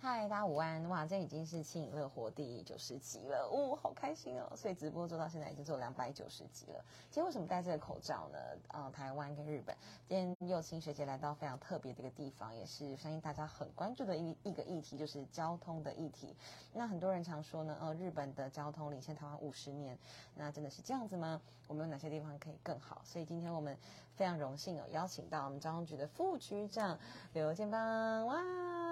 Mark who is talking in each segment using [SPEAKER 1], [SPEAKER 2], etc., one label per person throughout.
[SPEAKER 1] 嗨，大家午安！哇，这已经是轻盈乐活第九十集了，哦，好开心哦！所以直播做到现在已经做两百九十集了。今天为什么戴这个口罩呢？呃，台湾跟日本，今天幼青学姐来到非常特别的一个地方，也是相信大家很关注的一一个议题，就是交通的议题。那很多人常说呢，呃，日本的交通领先台湾五十年，那真的是这样子吗？我们有哪些地方可以更好？所以今天我们非常荣幸哦，邀请到我们交通局的副局长刘建邦，哇！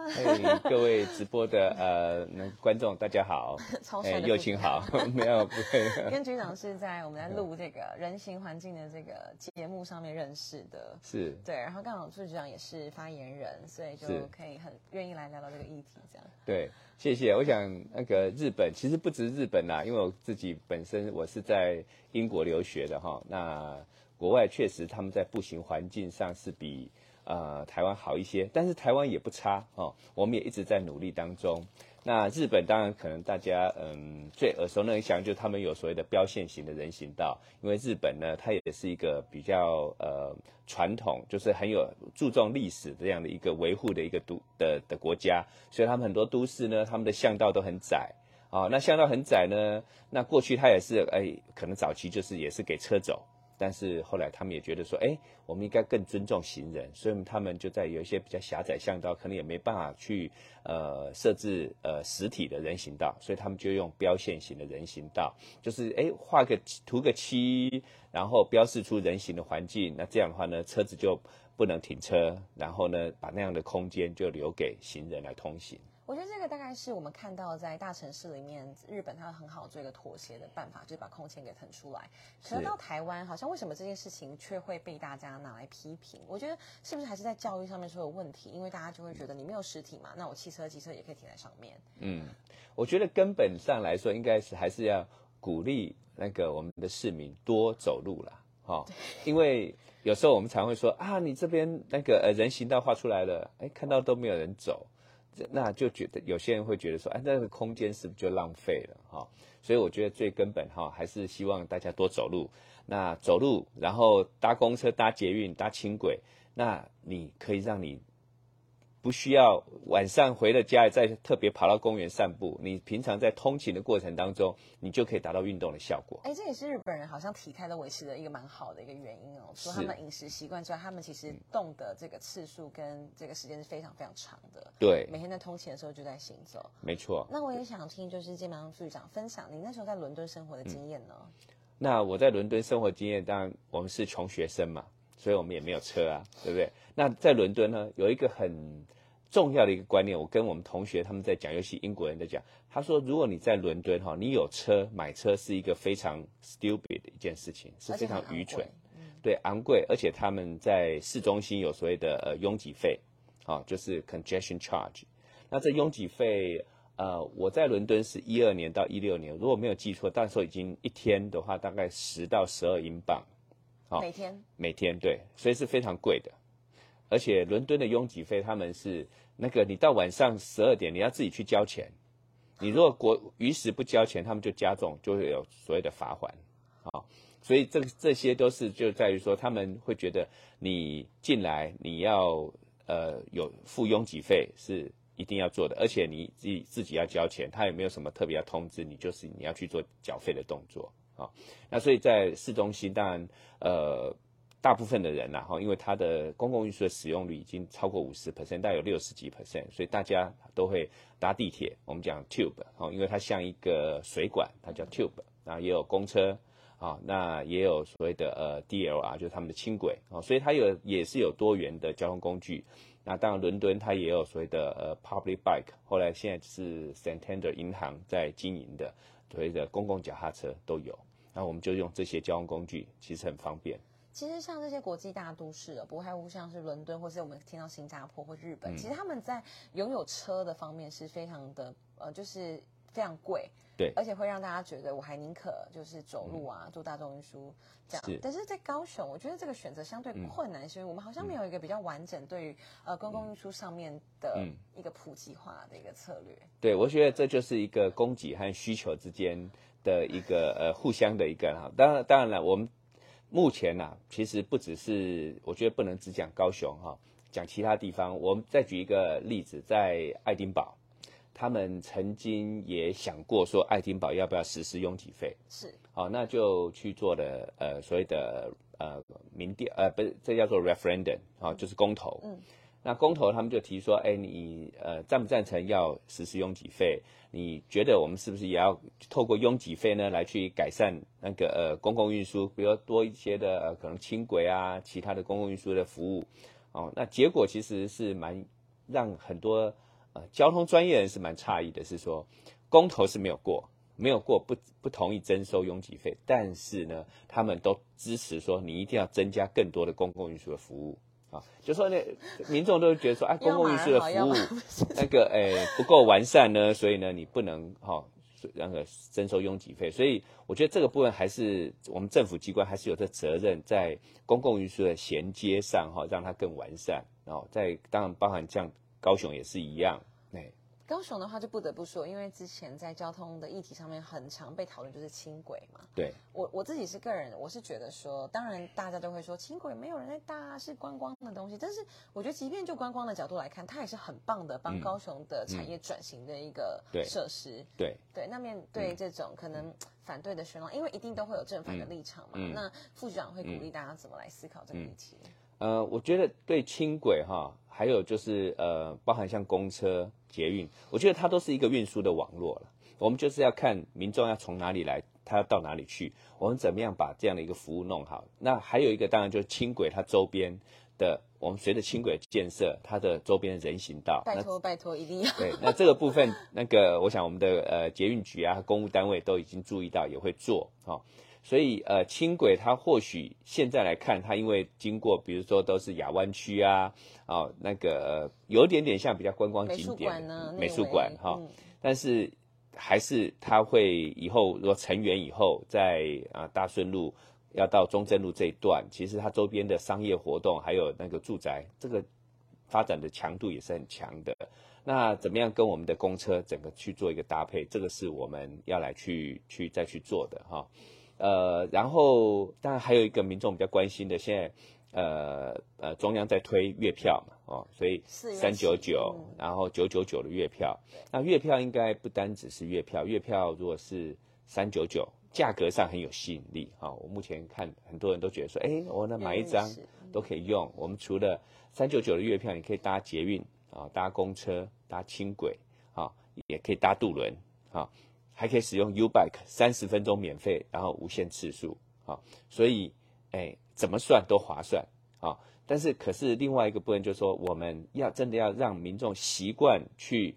[SPEAKER 2] 哎，各位直播的呃那观众大家好，
[SPEAKER 1] 哎，
[SPEAKER 2] 友情好，没有不会。
[SPEAKER 1] 跟局长是在我们在录这个人行环境的这个节目上面认识的，
[SPEAKER 2] 是
[SPEAKER 1] 对，然后刚好副局长也是发言人，所以就可以很愿意来聊聊这个议题，这样。
[SPEAKER 2] 对，谢谢。我想那个日本其实不止日本啦，因为我自己本身我是在英国留学的哈，那国外确实他们在步行环境上是比。呃，台湾好一些，但是台湾也不差哦。我们也一直在努力当中。那日本当然可能大家嗯最耳熟能详，就他们有所谓的标线型的人行道。因为日本呢，它也是一个比较呃传统，就是很有注重历史这样的一个维护的一个都的的国家，所以他们很多都市呢，他们的巷道都很窄啊。那巷道很窄呢，那过去它也是哎，可能早期就是也是给车走。但是后来他们也觉得说，哎，我们应该更尊重行人，所以他们就在有一些比较狭窄巷道，可能也没办法去呃设置呃实体的人行道，所以他们就用标线型的人行道，就是哎画个涂个漆，然后标示出人行的环境，那这样的话呢，车子就不能停车，然后呢，把那样的空间就留给行人来通行。
[SPEAKER 1] 我觉得这个大概是我们看到在大城市里面，日本它很好做一个妥协的办法，就是把空间给腾出来。可是到台湾，好像为什么这件事情却会被大家拿来批评？我觉得是不是还是在教育上面出了问题？因为大家就会觉得你没有实体嘛，那我汽车、机车也可以停在上面。
[SPEAKER 2] 嗯，我觉得根本上来说，应该是还是要鼓励那个我们的市民多走路啦，哈。因为有时候我们常会说啊，你这边那个呃人行道画出来了，哎，看到都没有人走。那就觉得有些人会觉得说，哎，那个空间是不是就浪费了哈？所以我觉得最根本哈，还是希望大家多走路。那走路，然后搭公车、搭捷运、搭轻轨，那你可以让你。不需要晚上回了家再特别跑到公园散步，你平常在通勤的过程当中，你就可以达到运动的效果。
[SPEAKER 1] 哎，这也是日本人好像体态都维持的一个蛮好的一个原因哦。除了他们饮食习惯之外，他们其实动的这个次数跟这个时间是非常非常长的。
[SPEAKER 2] 对，
[SPEAKER 1] 每天在通勤的时候就在行走。
[SPEAKER 2] 没错。
[SPEAKER 1] 那我也想听，就是健邦副局长分享你那时候在伦敦生活的经验呢？
[SPEAKER 2] 那我在伦敦生活经验，当然我们是穷学生嘛，所以我们也没有车啊，对不对？那在伦敦呢，有一个很。重要的一个观念，我跟我们同学他们在讲，尤其英国人在讲，他说，如果你在伦敦哈，你有车买车是一个非常 stupid 的一件事情，是非常愚蠢，对，昂贵，而且他们在市中心有所谓的呃拥挤费，啊，就是 congestion charge。那这拥挤费，呃，我在伦敦是一二年到一六年，如果没有记错，那时候已经一天的话大概十到十二英镑，
[SPEAKER 1] 好，每天，
[SPEAKER 2] 每天对，所以是非常贵的。而且伦敦的拥挤费，他们是那个你到晚上十二点，你要自己去交钱。你如果国于时不交钱，他们就加重，就会有所谓的罚款。啊，所以这这些都是就在于说，他们会觉得你进来你要呃有付拥挤费是一定要做的，而且你自己自己要交钱，他也没有什么特别要通知你，就是你要去做缴费的动作。啊，那所以在市中心，当然呃。大部分的人呐，哈，因为它的公共运输的使用率已经超过五十 percent，大概有六十几 percent，所以大家都会搭地铁。我们讲 tube，哦，因为它像一个水管，它叫 tube。那也有公车，啊，那也有所谓的呃 DLR，就是他们的轻轨，哦，所以它有也是有多元的交通工具。那当然，伦敦它也有所谓的呃 public bike，后来现在是 Santander 银行在经营的所谓的公共脚踏车都有。那我们就用这些交通工具，其实很方便。
[SPEAKER 1] 其实像这些国际大都市，不外乎像是伦敦，或是我们听到新加坡或日本，其实他们在拥有车的方面是非常的，呃，就是非常贵，
[SPEAKER 2] 对，
[SPEAKER 1] 而且会让大家觉得我还宁可就是走路啊，坐大众运输这样。但是在高雄，我觉得这个选择相对困难，是因为我们好像没有一个比较完整对于呃公共运输上面的一个普及化的一个策略。
[SPEAKER 2] 对，我觉得这就是一个供给和需求之间的一个呃互相的一个哈。当然，当然了，我们。目前呢，其实不只是，我觉得不能只讲高雄哈，讲其他地方。我们再举一个例子，在爱丁堡，他们曾经也想过说，爱丁堡要不要实施拥挤费？
[SPEAKER 1] 是，
[SPEAKER 2] 好，那就去做了呃所谓的呃民调，呃不是，这叫做 referendum，啊，就是公投。
[SPEAKER 1] 嗯，
[SPEAKER 2] 那公投他们就提说，哎，你呃赞不赞成要实施拥挤费？你觉得我们是不是也要透过拥挤费呢来去改善那个呃公共运输，比如多一些的呃可能轻轨啊，其他的公共运输的服务？哦，那结果其实是蛮让很多呃交通专业人是蛮诧异的，是说公投是没有过，没有过不不同意征收拥挤费，但是呢，他们都支持说你一定要增加更多的公共运输的服务啊，就说呢民众都觉得说，哎，公共运输的服务那个哎不够完善呢，所以呢你不能哈。那个征收拥挤费，所以我觉得这个部分还是我们政府机关还是有这责任，在公共运输的衔接上哈，让它更完善。然后在当然包含像高雄也是一样，哎。
[SPEAKER 1] 高雄的话就不得不说，因为之前在交通的议题上面很常被讨论，就是轻轨嘛。
[SPEAKER 2] 对，
[SPEAKER 1] 我我自己是个人，我是觉得说，当然大家都会说轻轨没有人在搭，是观光的东西。但是我觉得，即便就观光的角度来看，它也是很棒的，帮高雄的产业转型的一个设施。
[SPEAKER 2] 对
[SPEAKER 1] 对，那面对这种可能反对的声浪，因为一定都会有正反的立场嘛。那副局长会鼓励大家怎么来思考这个议题？
[SPEAKER 2] 呃，我觉得对轻轨哈，还有就是呃，包含像公车、捷运，我觉得它都是一个运输的网络了。我们就是要看民众要从哪里来，他要到哪里去，我们怎么样把这样的一个服务弄好。那还有一个当然就是轻轨它周边的，我们随着轻轨建设，它的周边人行道，
[SPEAKER 1] 拜托拜托一定要。
[SPEAKER 2] 对，那这个部分，那个我想我们的呃捷运局啊，公务单位都已经注意到，也会做哈。所以，呃，轻轨它或许现在来看，它因为经过，比如说都是亚湾区啊，哦，那个有点点像比较观光景点
[SPEAKER 1] 呢，
[SPEAKER 2] 美术馆哈，但是还是它会以后如果成员以后在啊大顺路要到中正路这一段，其实它周边的商业活动还有那个住宅，这个发展的强度也是很强的。那怎么样跟我们的公车整个去做一个搭配，这个是我们要来去去再去做的哈。呃，然后当然还有一个民众比较关心的，现在呃呃中央在推月票嘛，哦，所以三九九，然后九九九的月票，那月票应该不单只是月票，月票如果是三九九，价格上很有吸引力啊。我目前看很多人都觉得说，哎，我那买一张都可以用。我们除了三九九的月票，你可以搭捷运啊，搭公车，搭轻轨啊，也可以搭渡轮啊。还可以使用 U Bike，三十分钟免费，然后无限次数，啊，所以，哎，怎么算都划算，啊，但是可是另外一个部分就是说，我们要真的要让民众习惯去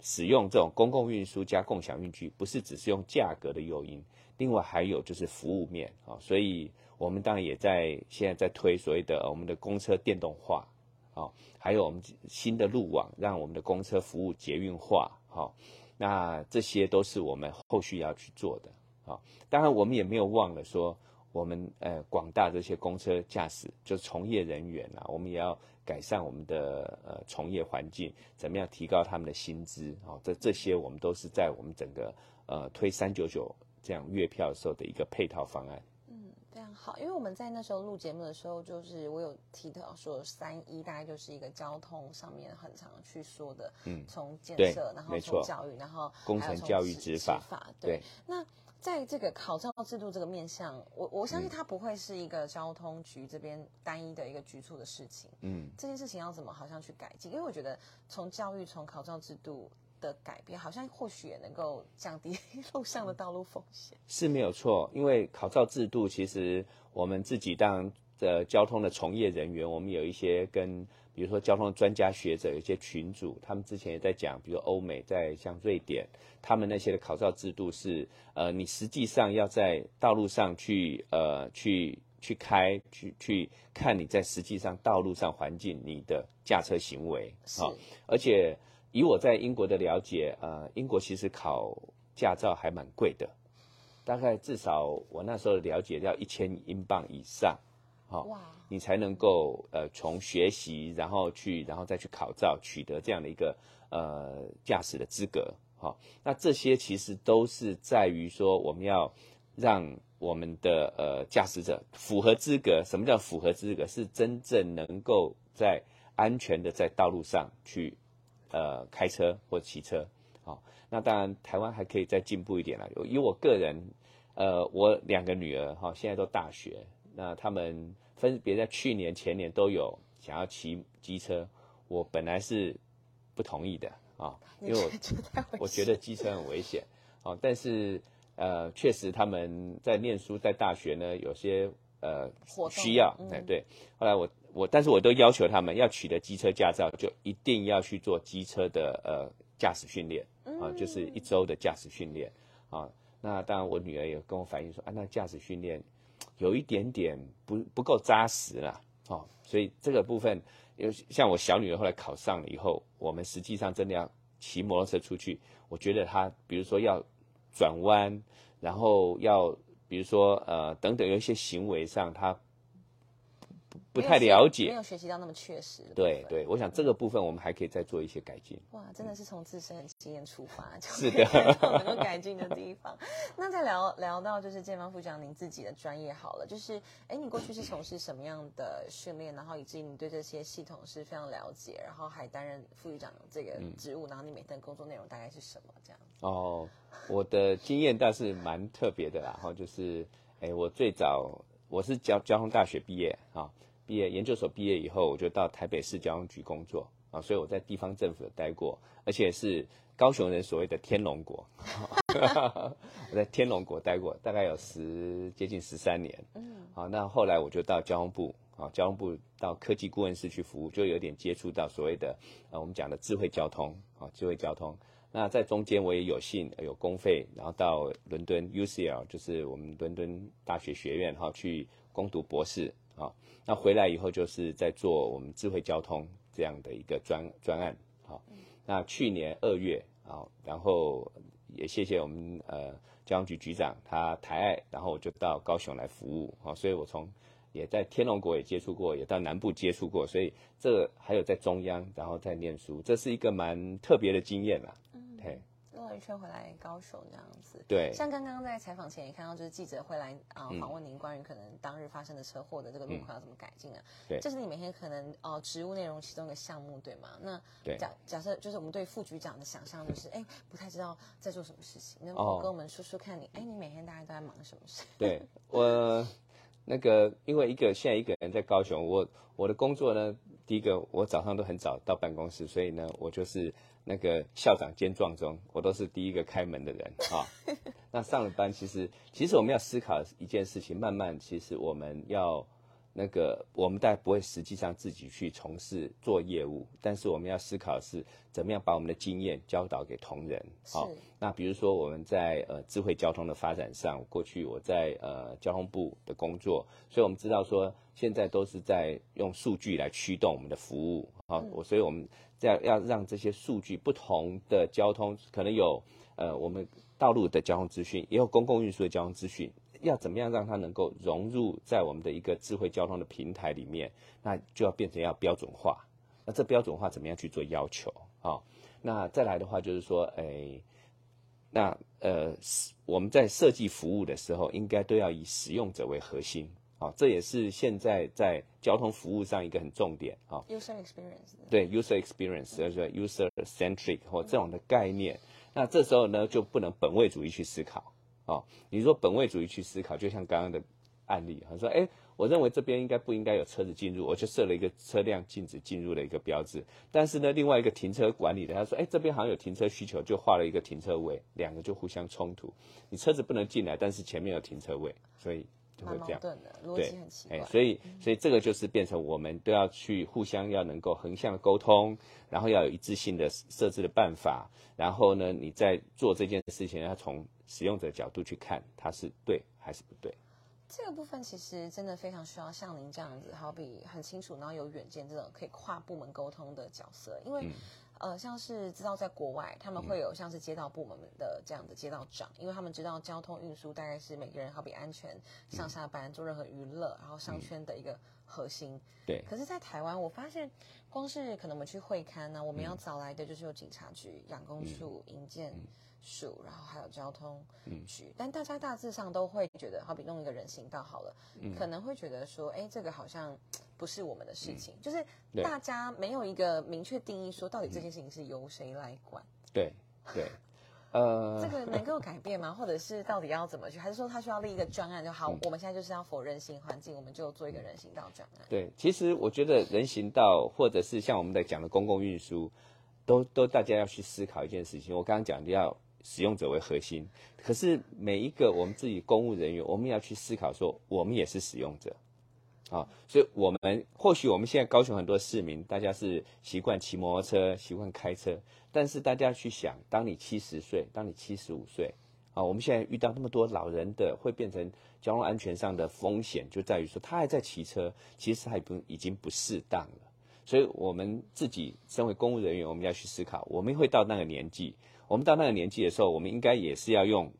[SPEAKER 2] 使用这种公共运输加共享运具，不是只是用价格的诱因，另外还有就是服务面，啊，所以我们当然也在现在在推所谓的我们的公车电动化，啊，还有我们新的路网，让我们的公车服务捷运化，好。那这些都是我们后续要去做的啊！当然，我们也没有忘了说，我们呃广大这些公车驾驶就是从业人员啊，我们也要改善我们的呃从业环境，怎么样提高他们的薪资啊？这这些我们都是在我们整个呃推三九九这样月票的时候的一个配套方案。
[SPEAKER 1] 嗯非常好，因为我们在那时候录节目的时候，就是我有提到说三一大概就是一个交通上面很常去说的，嗯，从建设，然后从教育，然后
[SPEAKER 2] 工程教育执法，
[SPEAKER 1] 对。那在这个考照制度这个面向，我我相信它不会是一个交通局这边单一的一个局促的事情，嗯，这件事情要怎么好像去改进？因为我觉得从教育从考照制度。的改变好像或许也能够降低 路上的道路风险，
[SPEAKER 2] 是没有错。因为考照制度，其实我们自己当的交通的从业人员，我们有一些跟，比如说交通专家学者，有一些群主，他们之前也在讲，比如欧美在像瑞典，他们那些的考照制度是，呃，你实际上要在道路上去，呃，去去开，去去看你在实际上道路上环境你的驾车行为，
[SPEAKER 1] 好，
[SPEAKER 2] 而且。以我在英国的了解，呃，英国其实考驾照还蛮贵的，大概至少我那时候了解要一千英镑以上，好，你才能够呃从学习，然后去，然后再去考照，取得这样的一个呃驾驶的资格，好，那这些其实都是在于说我们要让我们的呃驾驶者符合资格。什么叫符合资格？是真正能够在安全的在道路上去。呃，开车或骑车，好，那当然台湾还可以再进步一点了。以我个人，呃，我两个女儿哈，现在都大学，那他们分别在去年、前年都有想要骑机车，我本来是不同意的啊，因为我我觉得机车很危险，哦，但是呃，确实他们在念书，在大学呢，有些呃需要，哎对，后来我我，但是我都要求他们要取得机车驾照，就一定要去做机车的呃驾驶训练。啊，就是一周的驾驶训练啊。那当然，我女儿也跟我反映说，啊，那驾驶训练有一点点不不够扎实了，哦。所以这个部分，有像我小女儿后来考上了以后，我们实际上真的要骑摩托车出去，我觉得她，比如说要转弯，然后要比如说呃等等，有一些行为上她。不太了解，
[SPEAKER 1] 没有学习到那么确实。
[SPEAKER 2] 对对，我想这个部分我们还可以再做一些改进。
[SPEAKER 1] 哇，真的是从自身经验出发，
[SPEAKER 2] 是的，
[SPEAKER 1] 能够改进的地方。那再聊聊到就是健方副长您自己的专业好了，就是哎，你过去是从事什么样的训练，然后以至于你对这些系统是非常了解，然后还担任副局长这个职务，然后你每天工作内容大概是什么这样？
[SPEAKER 2] 哦，我的经验倒是蛮特别的啦，哈，就是哎，我最早我是交交通大学毕业啊。毕业研究所毕业以后，我就到台北市交通局工作啊，所以我在地方政府有待过，而且是高雄人所谓的天龙国，我在天龙国待过，大概有十接近十三年。嗯，好，那后来我就到交通部啊，交通部到科技顾问室去服务，就有点接触到所谓的呃我们讲的智慧交通啊，智慧交通。那在中间我也有幸有公费，然后到伦敦 UCL，就是我们伦敦大学学院哈去攻读博士。啊，那回来以后就是在做我们智慧交通这样的一个专专案。啊，那去年二月啊，然后也谢谢我们呃交通局局长他抬爱，然后我就到高雄来服务。啊，所以我从也在天龙国也接触过，也到南部接触过，所以这还有在中央，然后在念书，这是一个蛮特别的经验啦。
[SPEAKER 1] 一圈回来高雄这样子，
[SPEAKER 2] 对，
[SPEAKER 1] 像刚刚在采访前也看到，就是记者会来啊访问您关于可能当日发生的车祸的这个路况要怎么改进啊？
[SPEAKER 2] 对，
[SPEAKER 1] 这是你每天可能哦职务内容其中一个项目对吗？那假假设就是我们对副局长的想象就是哎不太知道在做什么事情，那跟我们说说看你哎你每天大概都在忙什么事？
[SPEAKER 2] 对 我那个因为一个现在一个人在高雄，我我的工作呢，第一个我早上都很早到办公室，所以呢我就是。那个校长兼撞钟，我都是第一个开门的人啊。那上了班，其实其实我们要思考一件事情，慢慢其实我们要。那个我们大家不会实际上自己去从事做业务，但是我们要思考是怎么样把我们的经验教导给同仁。
[SPEAKER 1] 好，
[SPEAKER 2] 那比如说我们在呃智慧交通的发展上，过去我在呃交通部的工作，所以我们知道说现在都是在用数据来驱动我们的服务。好，我所以我们在要让这些数据不同的交通可能有呃我们道路的交通资讯，也有公共运输的交通资讯。要怎么样让它能够融入在我们的一个智慧交通的平台里面？那就要变成要标准化。那这标准化怎么样去做要求？好，那再来的话就是说，哎，那呃，我们在设计服务的时候，应该都要以使用者为核心。好，这也是现在在交通服务上一个很重点。
[SPEAKER 1] 啊，user experience。
[SPEAKER 2] 对，user experience，就是 user centric 或这种的概念。那这时候呢，就不能本位主义去思考。啊，你说本位主义去思考，就像刚刚的案例，他说，哎，我认为这边应该不应该有车子进入，我就设了一个车辆禁止进入的一个标志。但是呢，另外一个停车管理的，他说，哎，这边好像有停车需求，就画了一个停车位，两个就互相冲突。你车子不能进来，但是前面有停车位，所以就会这样。
[SPEAKER 1] 的，逻辑很奇怪。
[SPEAKER 2] 所以，所以这个就是变成我们都要去互相要能够横向的沟通，然后要有一致性的设置的办法。然后呢，你在做这件事情要从。使用者角度去看，它是对还是不对？
[SPEAKER 1] 这个部分其实真的非常需要像您这样子，好比很清楚，然后有远见这种可以跨部门沟通的角色。因为，呃，像是知道在国外，他们会有像是街道部门的这样的街道长，因为他们知道交通运输大概是每个人好比安全上下班做任何娱乐，然后商圈的一个核心。
[SPEAKER 2] 对。
[SPEAKER 1] 可是，在台湾，我发现光是可能我们去会刊呢，我们要找来的就是有警察局、养工处、营建。署，然后还有交通局，但大家大致上都会觉得，好比弄一个人行道好了，可能会觉得说，哎，这个好像不是我们的事情，就是大家没有一个明确定义，说到底这件事情是由谁来管。
[SPEAKER 2] 对，对，呃，
[SPEAKER 1] 这个能够改变吗？或者是到底要怎么去？还是说他需要立一个专案就好？
[SPEAKER 2] 嗯
[SPEAKER 1] 我们现在就是要否人行环境，我们就做一个人行道专案。
[SPEAKER 2] 对，其实我觉得人行道或者是像我们在讲的公共运输，都都大家要去思考一件事情。我刚刚讲的要使用者为核心，可是每一个我们自己公务人员，我们要去思考说，我们也是使用者。啊，所以我们或许我们现在高雄很多市民，大家是习惯骑摩托车、习惯开车，但是大家去想，当你七十岁，当你七十五岁，啊，我们现在遇到那么多老人的，会变成交通安全上的风险，就在于说他还在骑车，其实还不已经不适当了。所以我们自己身为公务人员，我们要去思考，我们会到那个年纪，我们到那个年纪的时候，我们应该也是要用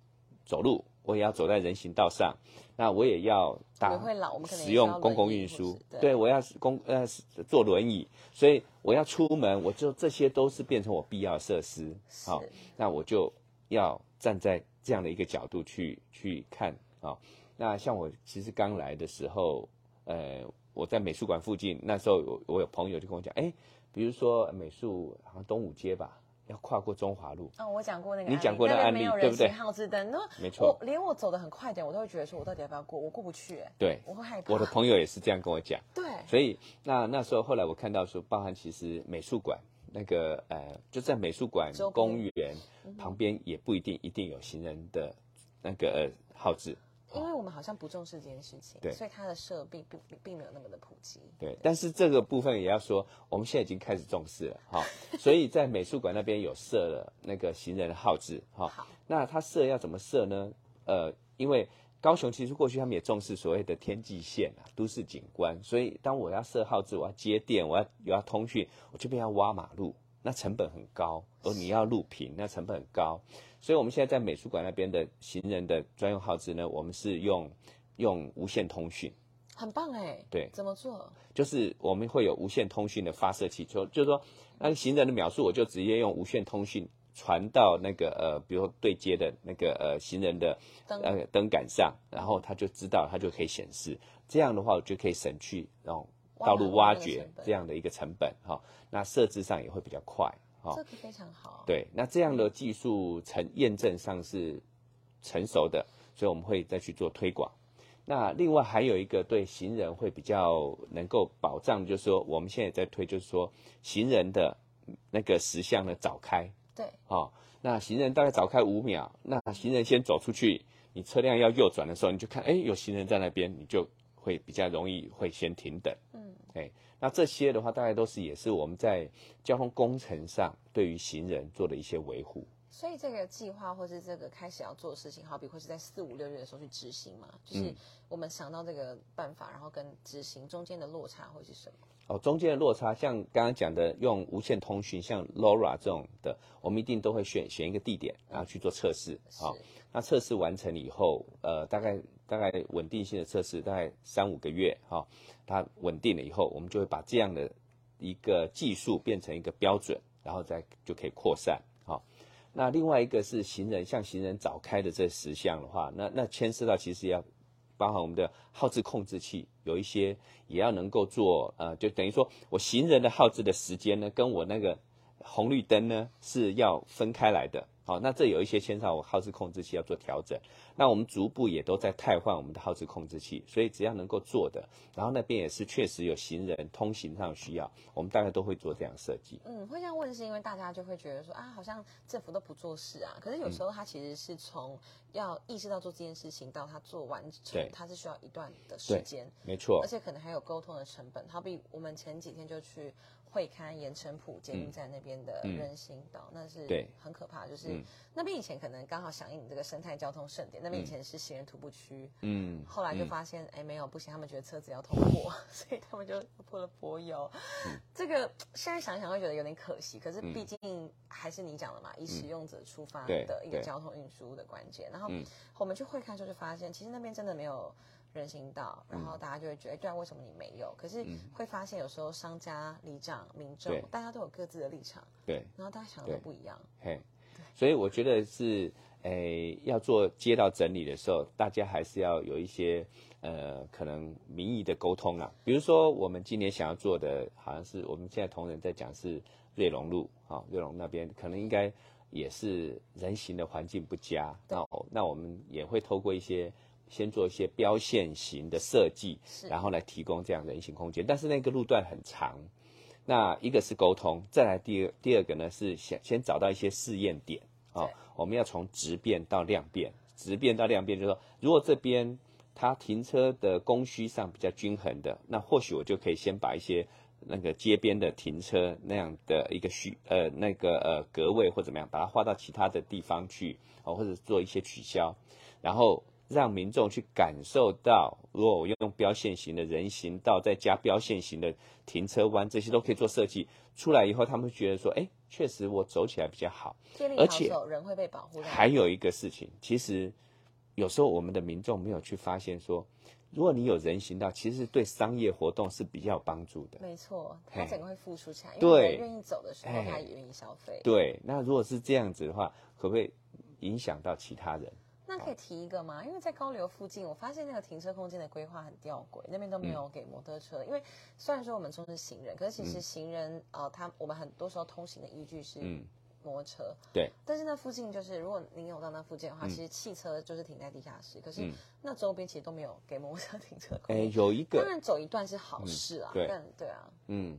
[SPEAKER 2] 走路，我也要走在人行道上，那我也要
[SPEAKER 1] 我
[SPEAKER 2] 搭
[SPEAKER 1] 们会老，我们可能
[SPEAKER 2] 使用公共运输，
[SPEAKER 1] 对。
[SPEAKER 2] 对我要是公呃坐轮椅，所以我要出门，我就这些都是变成我必要设施。好、
[SPEAKER 1] 是
[SPEAKER 2] 那我就要站在这样的一个角度去去看。啊、那像我其实刚来的时候，呃，我在美术馆附近，那时候我我有朋友就跟我讲，哎，比如说美术好像东五街吧，要跨过中华路，
[SPEAKER 1] 哦，我讲过那个，
[SPEAKER 2] 你讲过那个案例对不对
[SPEAKER 1] 号志灯，那
[SPEAKER 2] 没错
[SPEAKER 1] 我连我走的很快点，我都会觉得说，我到底要不要过？我过不去，哎
[SPEAKER 2] 对，
[SPEAKER 1] 我会害怕。
[SPEAKER 2] 我的朋友也是这样跟我讲。
[SPEAKER 1] 对，
[SPEAKER 2] 所以那那时候后来我看到说，包含其实美术馆那个呃，就在美术馆公园旁边也不一定一定有行人的那个呃号志，
[SPEAKER 1] 因为我们好像不重视这件事情，
[SPEAKER 2] 对
[SPEAKER 1] 所以它的设备并并并没有那么的普及。
[SPEAKER 2] 对。但是这个部分也要说，我们现在已经开始重视了哈、所以在美术馆那边有设了那个行人号志哈、
[SPEAKER 1] 好
[SPEAKER 2] 那它设要怎么设呢？呃，因为高雄其实过去他们也重视所谓的天际线啊，都市景观，所以当我要设号志，我要接电，我要我要通讯，我这边要挖马路，那成本很高，而你要录屏，那成本很高，所以我们现在在美术馆那边的行人的专用号志呢，我们是用用无线通讯。
[SPEAKER 1] 很棒哎，
[SPEAKER 2] 对
[SPEAKER 1] 怎么做？
[SPEAKER 2] 就是我们会有无线通讯的发射器，就就是说那个行人的描述，我就直接用无线通讯传到那个呃，比如说对接的那个呃行人的
[SPEAKER 1] 灯
[SPEAKER 2] 呃灯杆上，然后他就知道，他就可以显示。这样的话，我就可以省去那种道路挖掘这样的一个成本哈、那设置上也会比较快哈、
[SPEAKER 1] 这个非常好。
[SPEAKER 2] 对，那这样的技术成验证上是成熟的，所以我们会再去做推广。那另外还有一个对行人会比较能够保障，就是说我们现在也在推，就是说行人的那个时相呢早开
[SPEAKER 1] 对，
[SPEAKER 2] 哦。那行人大概早开五秒，那行人先走出去，你车辆要右转的时候，你就看，哎，有行人在那边，你就会比较容易会先停等。那这些的话，大概都是也是我们在交通工程上对于行人做的一些维护。
[SPEAKER 1] 所以这个计划或是这个开始要做的事情，好比会是在四五六月的时候去执行嘛？就是
[SPEAKER 2] 嗯
[SPEAKER 1] 我们想到这个办法，然后跟执行中间的落差会是什么？
[SPEAKER 2] 哦，中间的落差，像刚刚讲的，用无线通讯，像 LoRa 这种的，我们一定都会选选一个地点，然后去做测试。好、
[SPEAKER 1] 是
[SPEAKER 2] 那测试完成以后，呃，大概大概稳定性的测试，大概三五个月，哈、它稳定了以后，我们就会把这样的一个技术变成一个标准，然后再就可以扩散。好、那另外一个是行人，像行人早开的这十项的话，那那牵涉到其实要包含我们的耗资控制器，有一些也要能够做，呃，就等于说我行人的耗资的时间呢，跟我那个红绿灯呢是要分开来的。好，那这有一些牵涉到我号志控制器要做调整。那我们逐步也都在汰换我们的号志控制器，所以只要能够做的，然后那边也是确实有行人通行上需要，我们大概都会做这样设计。
[SPEAKER 1] 嗯，会这样问是因为大家就会觉得说啊，好像政府都不做事啊。可是有时候他其实是从要意识到做这件事情到他做完成
[SPEAKER 2] 对，
[SPEAKER 1] 他是需要一段的时
[SPEAKER 2] 对
[SPEAKER 1] 间，
[SPEAKER 2] 没错
[SPEAKER 1] 而，且可能还有沟通的成本。好比我们前几天就去会刊盐城埔捷运站那边的人行道，那是很可怕。就是、
[SPEAKER 2] 嗯。
[SPEAKER 1] 那边以前可能刚好响应这个生态交通盛典，那边以前是行人徒步区，
[SPEAKER 2] 嗯，
[SPEAKER 1] 后来就
[SPEAKER 2] 嗯。
[SPEAKER 1] 发现，哎、没有不行，他们觉得车子要通过，所以他们就破了柏油。
[SPEAKER 2] 嗯。
[SPEAKER 1] 这个现在想想会觉得有点可惜，可是毕竟还是你讲的嘛，以使用者出发的一个交通运输的关键。然后
[SPEAKER 2] 嗯。
[SPEAKER 1] 我们去会看时候就发现，其实那边真的没有人行道，然后大家就会觉得，对啊，为什么你没有？可是会发现有时候商家、里长、民众，大家都有各自的立场，
[SPEAKER 2] 对。
[SPEAKER 1] 然后大家想的都不一样。
[SPEAKER 2] 嘿，所以我觉得是，诶、要做街道整理的时候，大家还是要有一些呃，可能民意的沟通啦。比如说，我们今年想要做的，好像是我们现在同仁在讲是瑞隆路，啊、瑞隆那边可能应该也是人行的环境不佳，那那我们也会透过一些先做一些标线型的设计，然后来提供这样人行空间。但是那个路段很长，那一个是沟通，再来第二第二个呢是先先找到一些试验点啊，我们要从直变到量变，直变到量变，就是说如果这边它停车的供需上比较均衡的，那或许我就可以先把一些。那个街边的停车那样的一个需呃那个呃格位或怎么样，把它划到其他的地方去哦，或者做一些取消，然后让民众去感受到，如果我用标线型的人行道再加标线型的停车弯，这些都可以做设计出来以后，他们觉得说，哎，确实我走起来比较好，
[SPEAKER 1] 而且人会被保护。
[SPEAKER 2] 还有一个事情，其实有时候我们的民众没有去发现说。如果你有人行道，其实对商业活动是比较有帮助的。
[SPEAKER 1] 没错，它整个会付出起来，因为人愿意走的时候，他也愿意消费。
[SPEAKER 2] 对，那如果是这样子的话，可不可以影响到其他人？
[SPEAKER 1] 那可以提一个吗？因为在高流附近，我发现那个停车空间的规划很吊诡，那边都没有给摩托车。因为虽然说我们说是行人，可是其实行人呃，他我们很多时候通行的依据是。摩托车。
[SPEAKER 2] 对，
[SPEAKER 1] 但是那附近就是，如果您有到那附近的话，其实汽车就是停在地下室，可是那周边其实都没有给摩托车停车。
[SPEAKER 2] 哎，有一个，
[SPEAKER 1] 当然走一段是好事啊，但对啊，
[SPEAKER 2] 嗯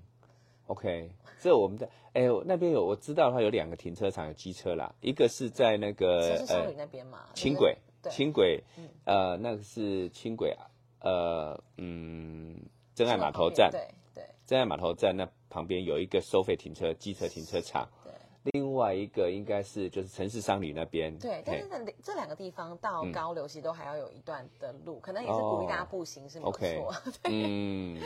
[SPEAKER 2] ，OK，这我们的哎，那边有我知道的话，有两个停车场有机车啦，一个是在那个
[SPEAKER 1] 呃那边嘛，
[SPEAKER 2] 轻轨，轻轨，呃，那个是轻轨啊，呃，嗯，真爱码头站，
[SPEAKER 1] 对对，
[SPEAKER 2] 真爱码头站那旁边有一个收费停车机车停车场。对。另外一个应该是就是城市商旅那边，
[SPEAKER 1] 对，但是这这两个地方到高流其实都还要有一段的路，可能也是鼓励大家步行是没错。嗯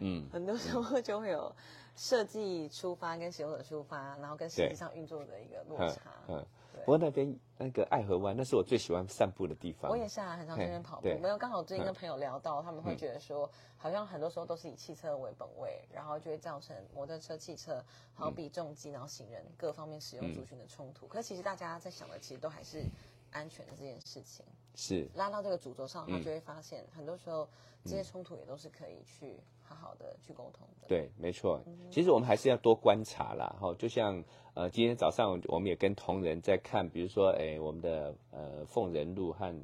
[SPEAKER 1] 嗯，很多时候就会有设计出发跟使用者出发，然后跟实际上运作的一个落差。嗯。
[SPEAKER 2] 不过那边那个爱河湾，那是我最喜欢散步的地方。
[SPEAKER 1] 我也是啊，很常去那边跑步。没有，刚好最近跟朋友聊到，他们会觉得说，好像很多时候都是以汽车为本位，然后就会造成摩托车、汽车好比重机，然后行人各方面使用族群的冲突。可其实大家在想的，其实都还是安全的这件事情。
[SPEAKER 2] 是
[SPEAKER 1] 拉到这个主轴上，他就会发现，很多时候这些冲突也都是可以去。好好的去沟通的，
[SPEAKER 2] 对，没错。其实我们还是要多观察啦，哈。就像呃，今天早上我们也跟同仁在看，比如说，哎，我们的呃凤仁路和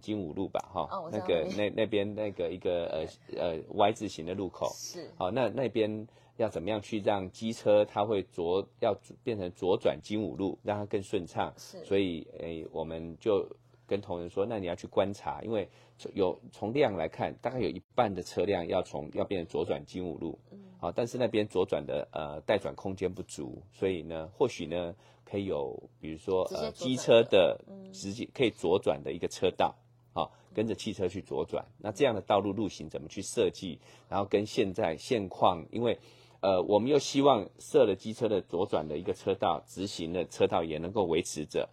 [SPEAKER 2] 金武路吧，哈，那个那那边那个一个呃呃 Y 字形的路口，
[SPEAKER 1] 是，
[SPEAKER 2] 好，那那边要怎么样去让机车它会左要变成左转金武路，让它更顺畅，
[SPEAKER 1] 是，
[SPEAKER 2] 所以哎，我们就。跟同仁说，那你要去观察，因为有从量来看，大概有一半的车辆要从要变成左转金五路，嗯，好，但是那边左转的呃待转空间不足，所以呢，或许呢可以有，比如说呃机车的直接可以左转的一个车道，好，跟着汽车去左转，那这样的道路路型怎么去设计？然后跟现在现况，因为呃我们又希望设了机车的左转的一个车道，直行的车道也能够维持着。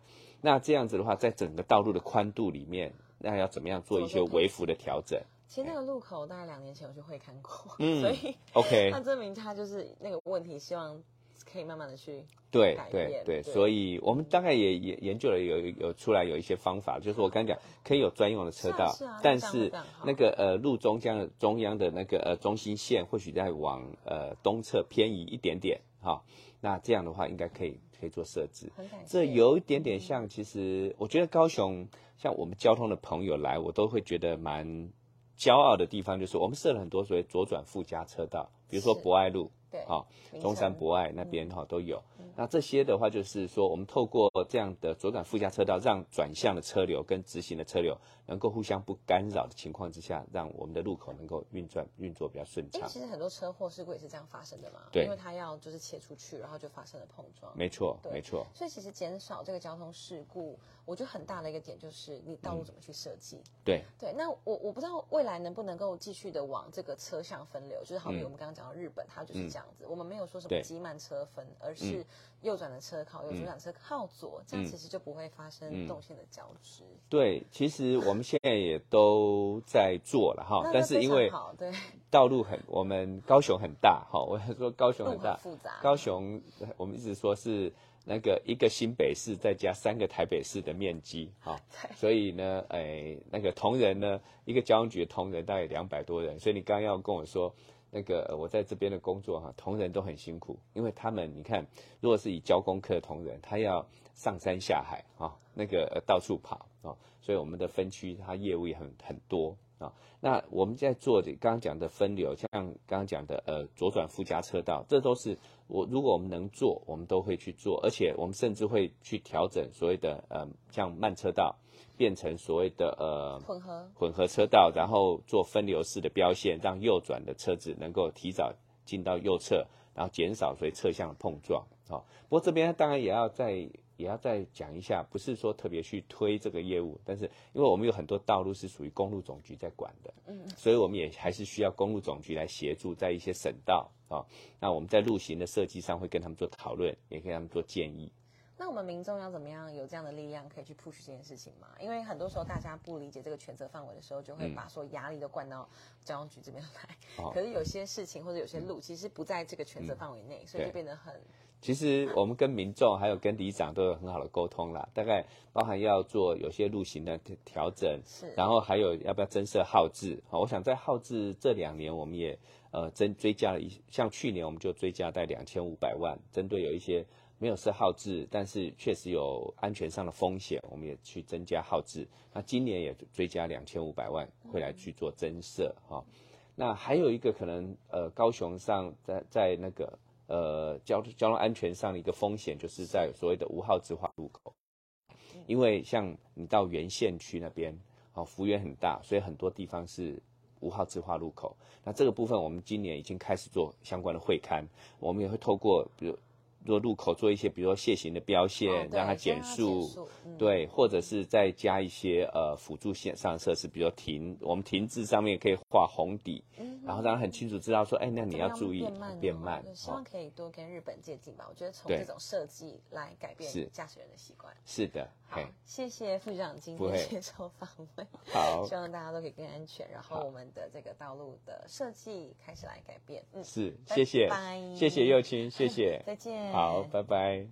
[SPEAKER 2] 那这样子的话，在整个道路的宽度里面，那要怎么样做一些微幅的调整？
[SPEAKER 1] 其实那个路口大概两年前我就会看过，嗯，所以
[SPEAKER 2] OK，
[SPEAKER 1] 那证明他就是那个问题，希望可以慢慢的去
[SPEAKER 2] 对对对，所以我们大概也也研究了有有出来有一些方法，就是我刚讲可以有专用的车道，但是那个呃路中央中央的那个呃中心线或许在往呃东侧偏移一点点哈，那这样的话应该可以。可以做设置，这有一点点像。其实我觉得高雄像我们交通的朋友来，我都会觉得蛮骄傲的地方，就是我们设了很多所谓左转附加车道，比如说博爱路，
[SPEAKER 1] 对，
[SPEAKER 2] 哦，中山博爱那边哈都有。那这些的话，就是说我们透过这样的左转附加车道，让转向的车流跟直行的车流能够互相不干扰的情况之下，让我们的路口能够运转运作比较顺畅。
[SPEAKER 1] 其实很多车祸事故也是这样发生的嘛，
[SPEAKER 2] 对，
[SPEAKER 1] 因为它要就是切出去，然后就发生了碰撞。
[SPEAKER 2] 没错，没错。
[SPEAKER 1] 所以其实减少这个交通事故，我觉得很大的一个点就是你道路怎么去设计。
[SPEAKER 2] 对
[SPEAKER 1] 对，那我我不知道未来能不能够继续的往这个车向分流，就是好比我们刚刚讲到日本，它就是这样子，我们没有说什么机慢车分，而是右转的车靠右，左转车靠左，这样其实就不会发生动线的交织。
[SPEAKER 2] 对，其实我们现在也都在做了哈，但是因为
[SPEAKER 1] 对
[SPEAKER 2] 道路很，我们高雄很大哈，我说高雄很大，
[SPEAKER 1] 复杂。
[SPEAKER 2] 高雄我们一直说是那个一个新北市再加三个台北市的面积哈，所以呢，哎，那个同仁呢，一个交通局的同仁大概两百多人，所以你刚刚要跟我说。那个我在这边的工作哈，同仁都很辛苦，因为他们你看，如果是以教功课的同仁，他要上山下海啊，那个到处跑啊，所以我们的分区它业务也很很多啊。那我们在做的刚刚讲的分流，像刚刚讲的呃左转附加车道，这都是我如果我们能做，我们都会去做，而且我们甚至会去调整所谓的呃像慢车道。变成所谓的呃
[SPEAKER 1] 混合
[SPEAKER 2] 混合车道，然后做分流式的标线，让右转的车子能够提早进到右侧，然后减少所以侧向的碰撞。好，不过这边当然也要再也要再讲一下，不是说特别去推这个业务，但是因为我们有很多道路是属于公路总局在管的，嗯，所以我们也还是需要公路总局来协助，在一些省道啊，那我们在路型的设计上会跟他们做讨论，也跟他们做建议。
[SPEAKER 1] 那我们民众要怎么样有这样的力量可以去 push 这件事情嘛？因为很多时候大家不理解这个权责范围的时候，就会把说压力都灌到交通局这边来。可是有些事情或者有些路其实不在这个权责范围内，所以就变得很。
[SPEAKER 2] 其实我们跟民众还有跟里长都有很好的沟通啦，大概包含要做有些路型的调整，
[SPEAKER 1] 是，
[SPEAKER 2] 然后还有要不要增设号志？好，我想在号志这两年我们也呃增追加了一，像去年我们就追加在两千五百万，针对有一些。没有设号志，但是确实有安全上的风险，我们也去增加号志。那今年也追加两千五百万，会来去做增设哈。那还有一个可能，呃，高雄上在在那个呃交交通安全上的一个风险，就是在所谓的无号自化路口，因为像你到原县区那边，哦，幅员很大，所以很多地方是无号自化路口。那这个部分，我们今年已经开始做相关的会刊，我们也会透过比如。做路口做一些，比如说楔形的标线，让它减速，对，或者是再加一些呃辅助线上设施，比如停，我们停滞上面可以画红底，然后让他很清楚知道说，哎，那你要注意变慢，
[SPEAKER 1] 希望可以多跟日本借鉴吧。我觉得从这种设计来改变驾驶人的习惯。
[SPEAKER 2] 是的，
[SPEAKER 1] 好，谢谢副局长今天接受访问，
[SPEAKER 2] 好，
[SPEAKER 1] 希望大家都可以更安全，然后我们的这个道路的设计开始来改变。
[SPEAKER 2] 嗯，是，谢谢，拜谢谢右青，谢谢，
[SPEAKER 1] 再见。
[SPEAKER 2] 好，拜拜。